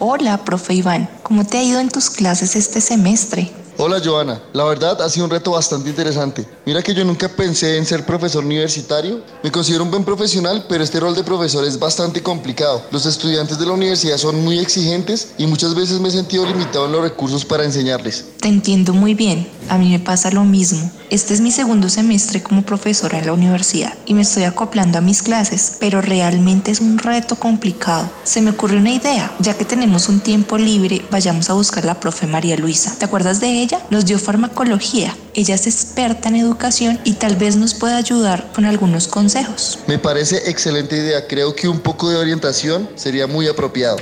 Hola, profe Iván, ¿cómo te ha ido en tus clases este semestre? Hola Joana, la verdad ha sido un reto bastante interesante. Mira que yo nunca pensé en ser profesor universitario. Me considero un buen profesional, pero este rol de profesor es bastante complicado. Los estudiantes de la universidad son muy exigentes y muchas veces me he sentido limitado en los recursos para enseñarles. Te entiendo muy bien, a mí me pasa lo mismo. Este es mi segundo semestre como profesora en la universidad y me estoy acoplando a mis clases, pero realmente es un reto complicado. Se me ocurre una idea, ya que tenemos un tiempo libre, vayamos a buscar a la profe María Luisa. ¿Te acuerdas de ella? Nos dio farmacología. Ella es experta en educación y tal vez nos pueda ayudar con algunos consejos. Me parece excelente idea. Creo que un poco de orientación sería muy apropiado.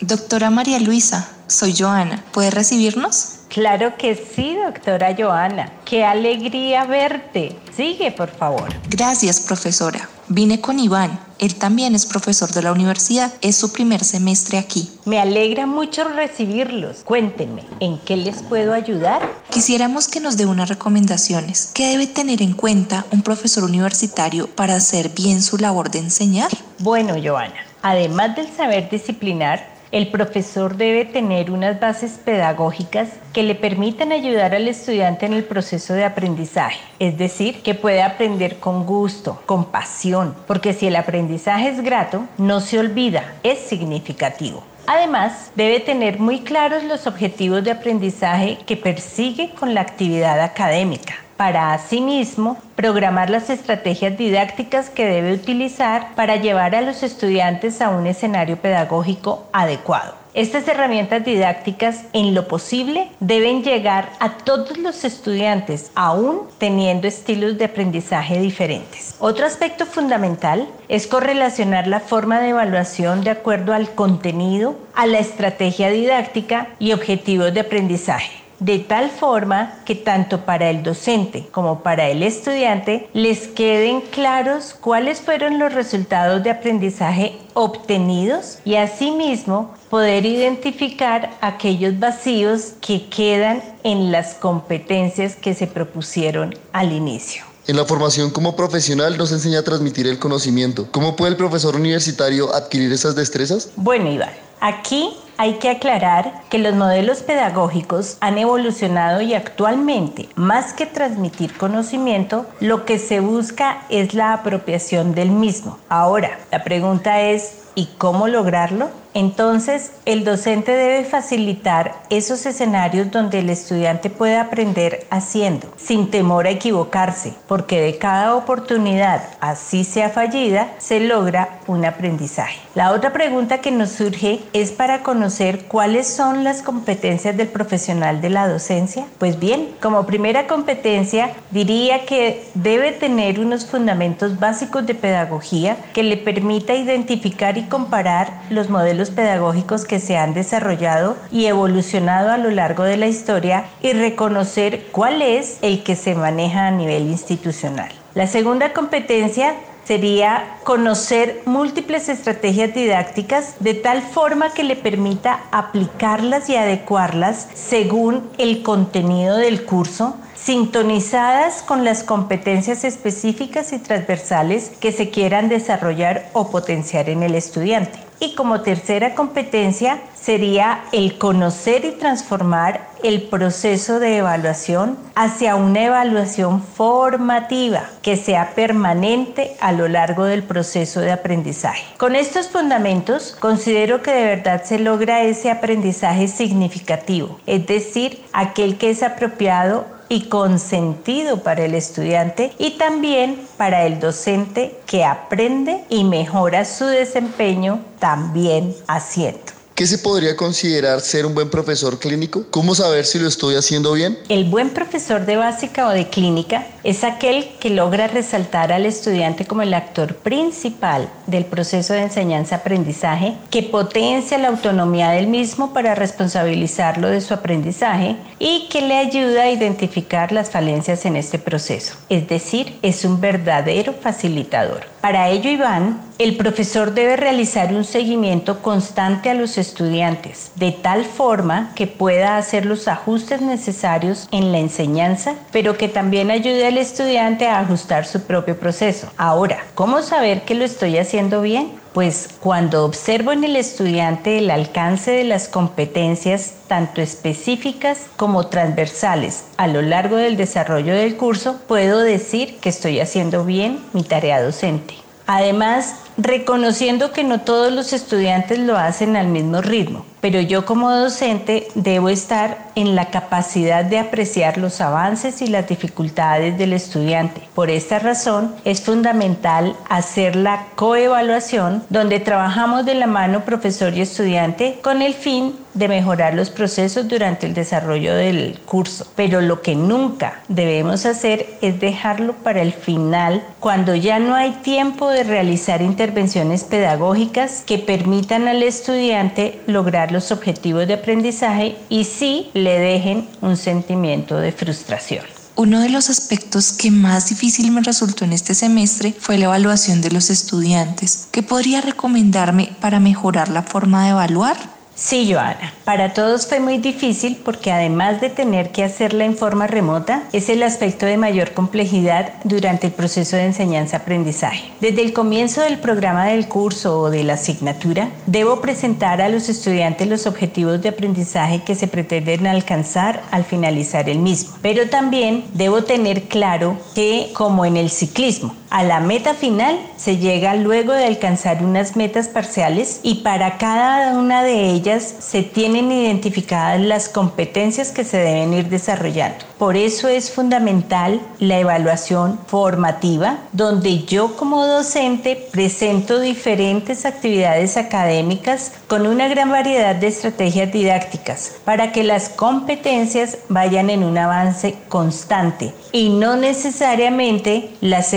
Doctora María Luisa, soy Joana. ¿Puede recibirnos? Claro que sí, doctora Joana. Qué alegría verte. Sigue, por favor. Gracias, profesora. Vine con Iván. Él también es profesor de la universidad. Es su primer semestre aquí. Me alegra mucho recibirlos. Cuéntenme, ¿en qué les puedo ayudar? Quisiéramos que nos dé unas recomendaciones. ¿Qué debe tener en cuenta un profesor universitario para hacer bien su labor de enseñar? Bueno, Joana, además del saber disciplinar, el profesor debe tener unas bases pedagógicas que le permitan ayudar al estudiante en el proceso de aprendizaje, es decir, que puede aprender con gusto, con pasión, porque si el aprendizaje es grato, no se olvida, es significativo. Además, debe tener muy claros los objetivos de aprendizaje que persigue con la actividad académica para asimismo programar las estrategias didácticas que debe utilizar para llevar a los estudiantes a un escenario pedagógico adecuado. Estas herramientas didácticas, en lo posible, deben llegar a todos los estudiantes, aún teniendo estilos de aprendizaje diferentes. Otro aspecto fundamental es correlacionar la forma de evaluación de acuerdo al contenido, a la estrategia didáctica y objetivos de aprendizaje de tal forma que tanto para el docente como para el estudiante les queden claros cuáles fueron los resultados de aprendizaje obtenidos y asimismo poder identificar aquellos vacíos que quedan en las competencias que se propusieron al inicio. En la formación como profesional nos enseña a transmitir el conocimiento. ¿Cómo puede el profesor universitario adquirir esas destrezas? Bueno, Iván, aquí hay que aclarar que los modelos pedagógicos han evolucionado y actualmente, más que transmitir conocimiento, lo que se busca es la apropiación del mismo. Ahora, la pregunta es, ¿y cómo lograrlo? Entonces, el docente debe facilitar esos escenarios donde el estudiante pueda aprender haciendo, sin temor a equivocarse, porque de cada oportunidad, así sea fallida, se logra un aprendizaje. La otra pregunta que nos surge es para conocer cuáles son las competencias del profesional de la docencia. Pues bien, como primera competencia, diría que debe tener unos fundamentos básicos de pedagogía que le permita identificar y comparar los modelos pedagógicos que se han desarrollado y evolucionado a lo largo de la historia y reconocer cuál es el que se maneja a nivel institucional. La segunda competencia sería conocer múltiples estrategias didácticas de tal forma que le permita aplicarlas y adecuarlas según el contenido del curso, sintonizadas con las competencias específicas y transversales que se quieran desarrollar o potenciar en el estudiante. Y como tercera competencia sería el conocer y transformar el proceso de evaluación hacia una evaluación formativa que sea permanente a lo largo del proceso de aprendizaje. Con estos fundamentos considero que de verdad se logra ese aprendizaje significativo, es decir, aquel que es apropiado y con sentido para el estudiante y también para el docente que aprende y mejora su desempeño también haciendo. ¿Qué se podría considerar ser un buen profesor clínico? ¿Cómo saber si lo estoy haciendo bien? El buen profesor de básica o de clínica es aquel que logra resaltar al estudiante como el actor principal del proceso de enseñanza-aprendizaje, que potencia la autonomía del mismo para responsabilizarlo de su aprendizaje y que le ayuda a identificar las falencias en este proceso. Es decir, es un verdadero facilitador. Para ello, Iván, el profesor debe realizar un seguimiento constante a los estudiantes, de tal forma que pueda hacer los ajustes necesarios en la enseñanza, pero que también ayude al estudiante a ajustar su propio proceso. Ahora, ¿cómo saber que lo estoy haciendo bien? Pues cuando observo en el estudiante el alcance de las competencias tanto específicas como transversales a lo largo del desarrollo del curso, puedo decir que estoy haciendo bien mi tarea docente. Además, reconociendo que no todos los estudiantes lo hacen al mismo ritmo, pero yo como docente debo estar en la capacidad de apreciar los avances y las dificultades del estudiante. Por esta razón es fundamental hacer la coevaluación donde trabajamos de la mano profesor y estudiante con el fin de mejorar los procesos durante el desarrollo del curso. Pero lo que nunca debemos hacer es dejarlo para el final cuando ya no hay tiempo de realizar intervenciones intervenciones pedagógicas que permitan al estudiante lograr los objetivos de aprendizaje y sí le dejen un sentimiento de frustración. Uno de los aspectos que más difícil me resultó en este semestre fue la evaluación de los estudiantes. ¿Qué podría recomendarme para mejorar la forma de evaluar? Sí, Joana. Para todos fue muy difícil porque además de tener que hacerla en forma remota, es el aspecto de mayor complejidad durante el proceso de enseñanza-aprendizaje. Desde el comienzo del programa del curso o de la asignatura, debo presentar a los estudiantes los objetivos de aprendizaje que se pretenden alcanzar al finalizar el mismo. Pero también debo tener claro que, como en el ciclismo, a la meta final se llega luego de alcanzar unas metas parciales y para cada una de ellas se tienen identificadas las competencias que se deben ir desarrollando. Por eso es fundamental la evaluación formativa, donde yo como docente presento diferentes actividades académicas con una gran variedad de estrategias didácticas para que las competencias vayan en un avance constante y no necesariamente las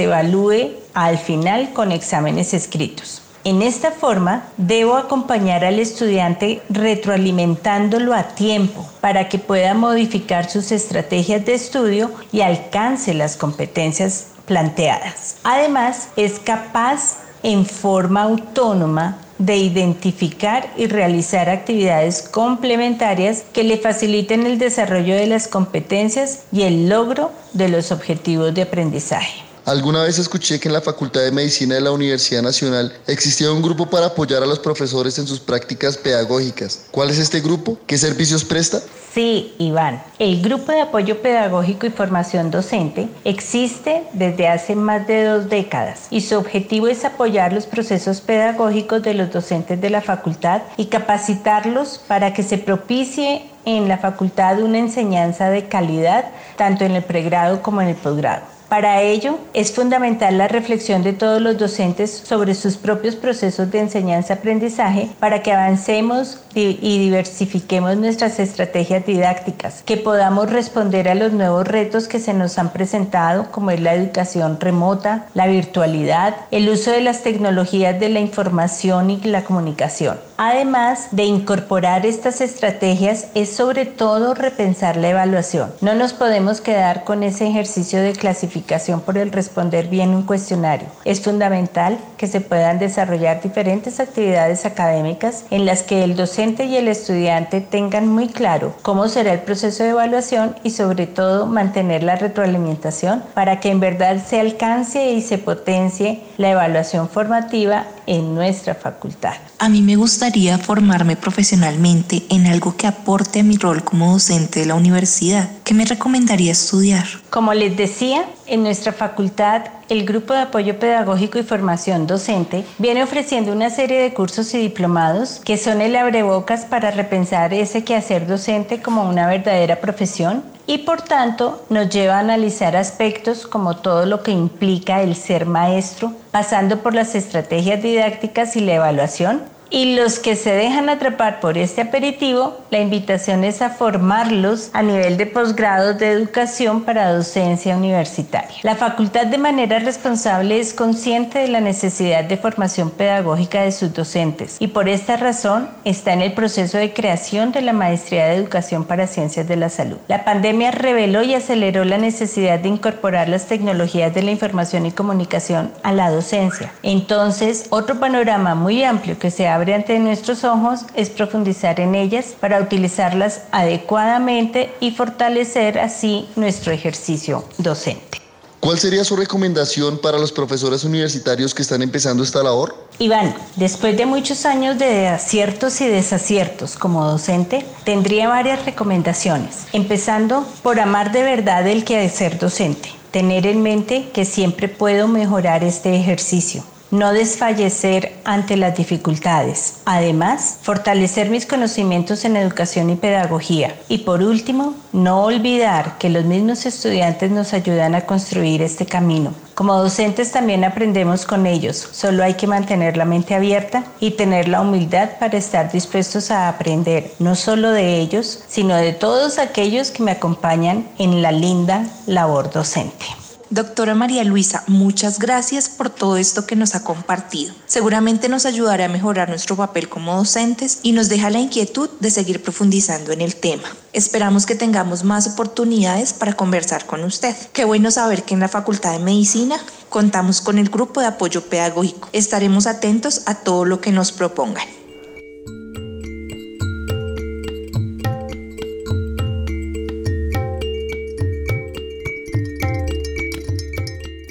al final con exámenes escritos. En esta forma, debo acompañar al estudiante retroalimentándolo a tiempo para que pueda modificar sus estrategias de estudio y alcance las competencias planteadas. Además, es capaz en forma autónoma de identificar y realizar actividades complementarias que le faciliten el desarrollo de las competencias y el logro de los objetivos de aprendizaje. Alguna vez escuché que en la Facultad de Medicina de la Universidad Nacional existía un grupo para apoyar a los profesores en sus prácticas pedagógicas. ¿Cuál es este grupo? ¿Qué servicios presta? Sí, Iván. El Grupo de Apoyo Pedagógico y Formación Docente existe desde hace más de dos décadas y su objetivo es apoyar los procesos pedagógicos de los docentes de la facultad y capacitarlos para que se propicie en la facultad una enseñanza de calidad tanto en el pregrado como en el posgrado. Para ello, es fundamental la reflexión de todos los docentes sobre sus propios procesos de enseñanza-aprendizaje para que avancemos y diversifiquemos nuestras estrategias didácticas, que podamos responder a los nuevos retos que se nos han presentado, como es la educación remota, la virtualidad, el uso de las tecnologías de la información y la comunicación. Además de incorporar estas estrategias, es sobre todo repensar la evaluación. No nos podemos quedar con ese ejercicio de clasificación por el responder bien un cuestionario. Es fundamental que se puedan desarrollar diferentes actividades académicas en las que el docente y el estudiante tengan muy claro cómo será el proceso de evaluación y sobre todo mantener la retroalimentación para que en verdad se alcance y se potencie la evaluación formativa en nuestra facultad. A mí me gustaría formarme profesionalmente en algo que aporte a mi rol como docente de la universidad. ¿Qué me recomendaría estudiar? Como les decía, en nuestra facultad el Grupo de Apoyo Pedagógico y Formación Docente viene ofreciendo una serie de cursos y diplomados que son el abrebocas para repensar ese quehacer docente como una verdadera profesión y por tanto nos lleva a analizar aspectos como todo lo que implica el ser maestro, pasando por las estrategias didácticas y la evaluación, y los que se dejan atrapar por este aperitivo, la invitación es a formarlos a nivel de posgrados de educación para docencia universitaria. La facultad de manera responsable es consciente de la necesidad de formación pedagógica de sus docentes y por esta razón está en el proceso de creación de la maestría de educación para ciencias de la salud. La pandemia reveló y aceleró la necesidad de incorporar las tecnologías de la información y comunicación a la docencia. Entonces, otro panorama muy amplio que se ha abre ante nuestros ojos es profundizar en ellas para utilizarlas adecuadamente y fortalecer así nuestro ejercicio docente. ¿Cuál sería su recomendación para los profesores universitarios que están empezando esta labor? Iván, después de muchos años de aciertos y desaciertos como docente, tendría varias recomendaciones, empezando por amar de verdad el que ser docente, tener en mente que siempre puedo mejorar este ejercicio, no desfallecer ante las dificultades. Además, fortalecer mis conocimientos en educación y pedagogía. Y por último, no olvidar que los mismos estudiantes nos ayudan a construir este camino. Como docentes también aprendemos con ellos, solo hay que mantener la mente abierta y tener la humildad para estar dispuestos a aprender, no solo de ellos, sino de todos aquellos que me acompañan en la linda labor docente. Doctora María Luisa, muchas gracias por todo esto que nos ha compartido. Seguramente nos ayudará a mejorar nuestro papel como docentes y nos deja la inquietud de seguir profundizando en el tema. Esperamos que tengamos más oportunidades para conversar con usted. Qué bueno saber que en la Facultad de Medicina contamos con el grupo de apoyo pedagógico. Estaremos atentos a todo lo que nos propongan.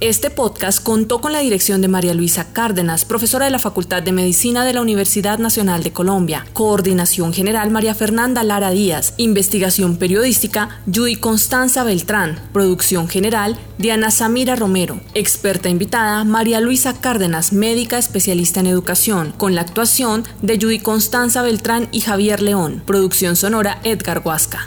Este podcast contó con la dirección de María Luisa Cárdenas, profesora de la Facultad de Medicina de la Universidad Nacional de Colombia, coordinación general María Fernanda Lara Díaz, investigación periodística Judy Constanza Beltrán, producción general Diana Samira Romero, experta invitada María Luisa Cárdenas, médica especialista en educación, con la actuación de Judy Constanza Beltrán y Javier León, producción sonora Edgar Huasca.